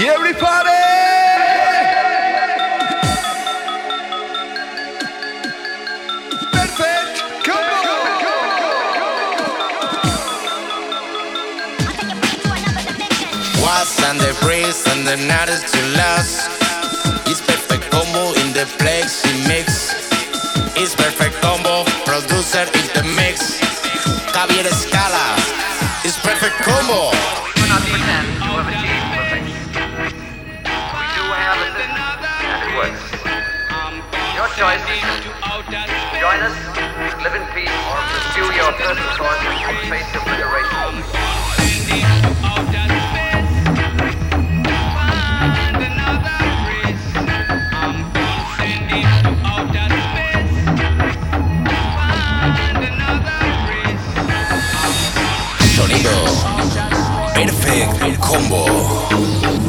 Everybody! Perfect! Come on! Was and the breeze and the night is too last. It's perfect Kombo in the plexi mix. It's perfect Kombo, producer in the mix. Javier Escala. It's perfect Kombo. Your choice. Join us, live in peace, or pursue your personal course and face obliteration. Perfect Kombo.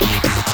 you.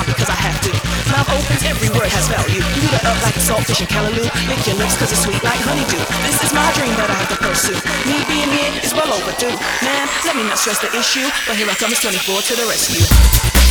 time because I have to. Mouth opens, every word has value. You eat it up like a saltfish in kalaloo, Lick your lips because it's sweet like honeydew. This is my dream that I have to pursue. Me being here is well overdue. Man, let me not stress the issue, but here I come, it's 24 to the rescue.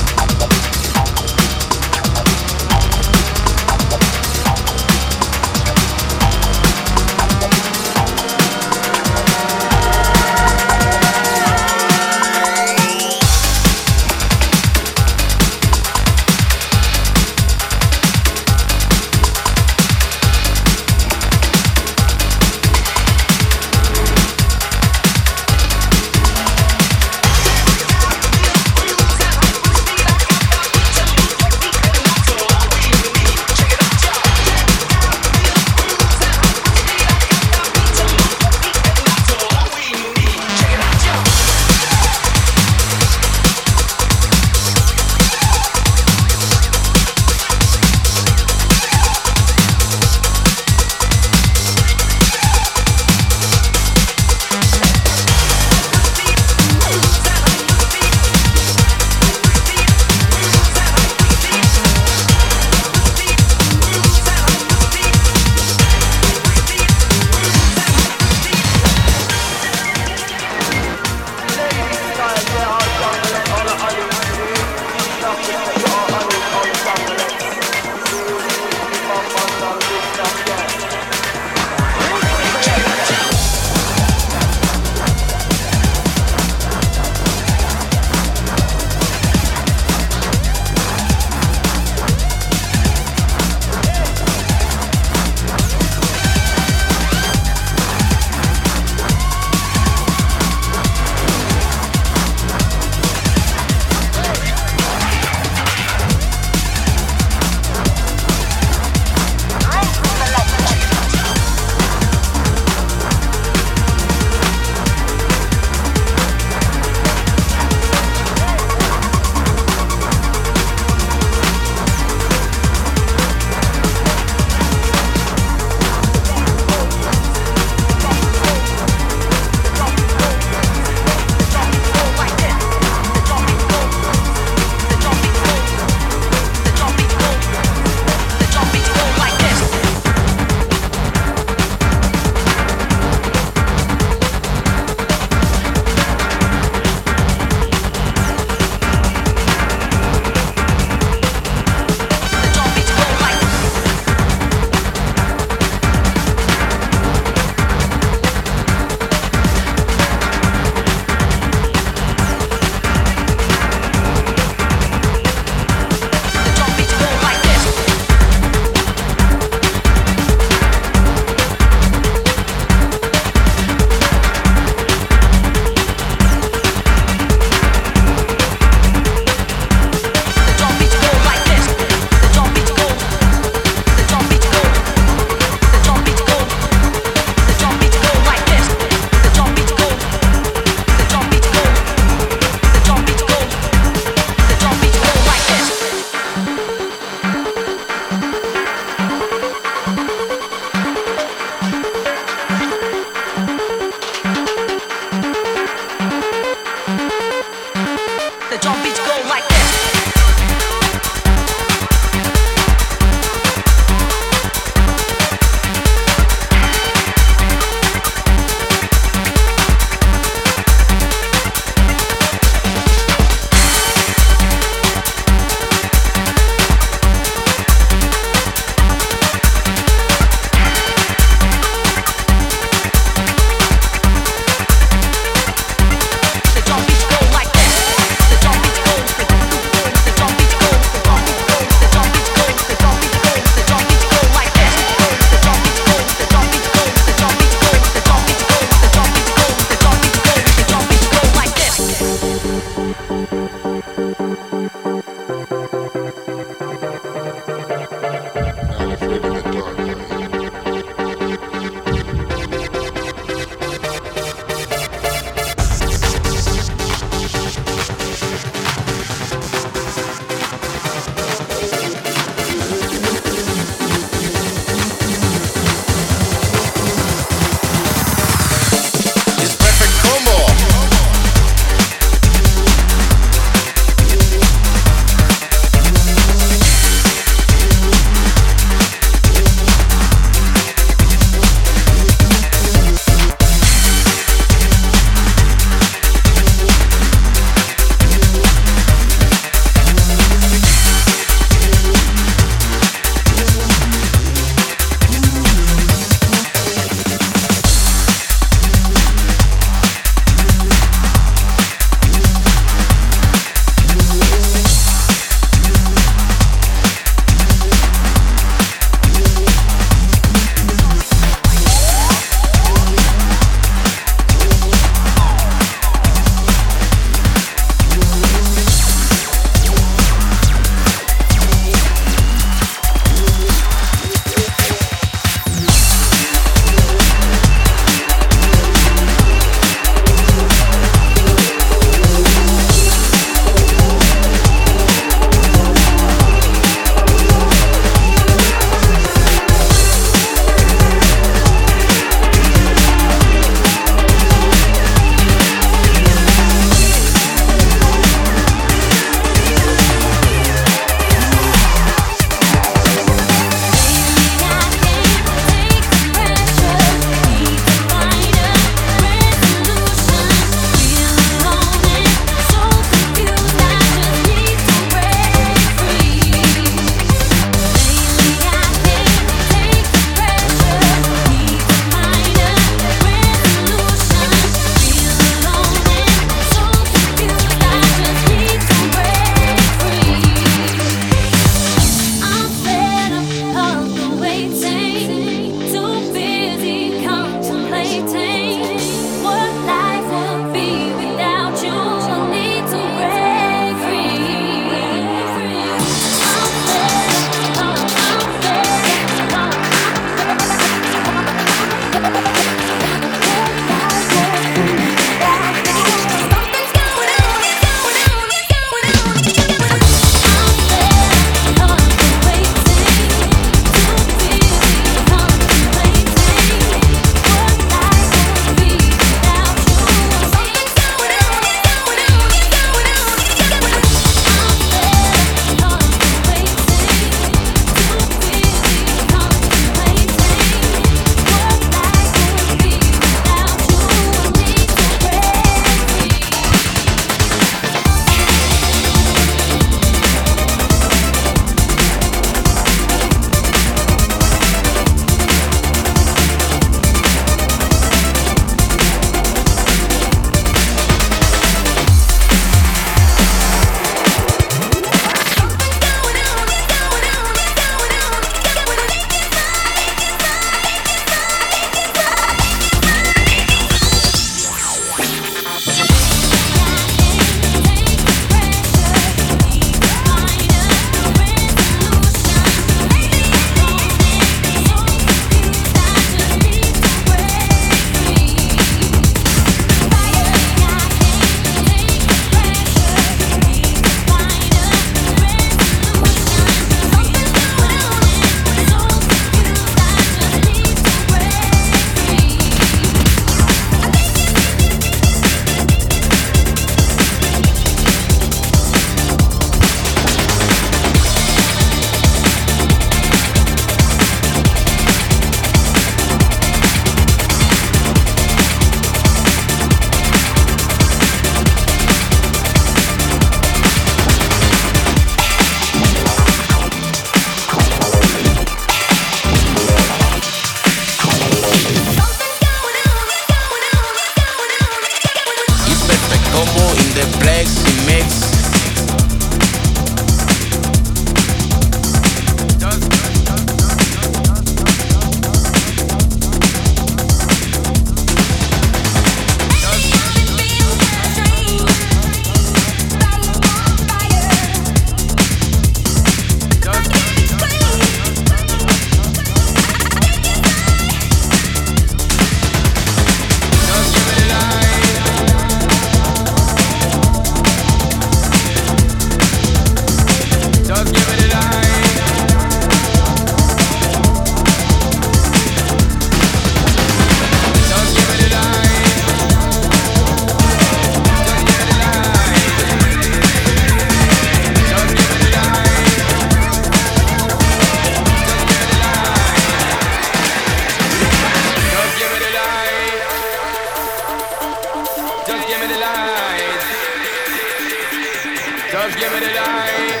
give me the light.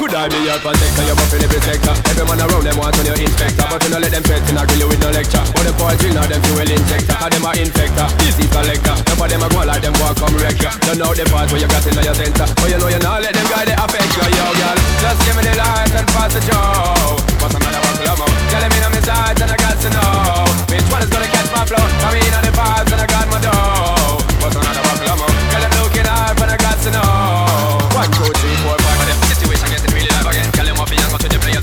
Could I be your protector, your buffin' every man around them want to your inspector. But you don't let them threaten, I grill you with no lecture. But the poor drill, now them fuel injector. How them a infector, disease collector. Some of them a go like them walk come wreck ya Don't know the part where you got in your center. But you know you not let them guy the affect you, yo girl. Just give me the light and pass the joke. But I'm gonna walk low, tell me I'm inside and I got to know. Which one is gonna catch my flow? I mean on the vibes and I got my dough but I'm up. I'm I situation getting really live again. I'm off young, go to the play.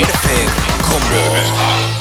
Perfect Combo.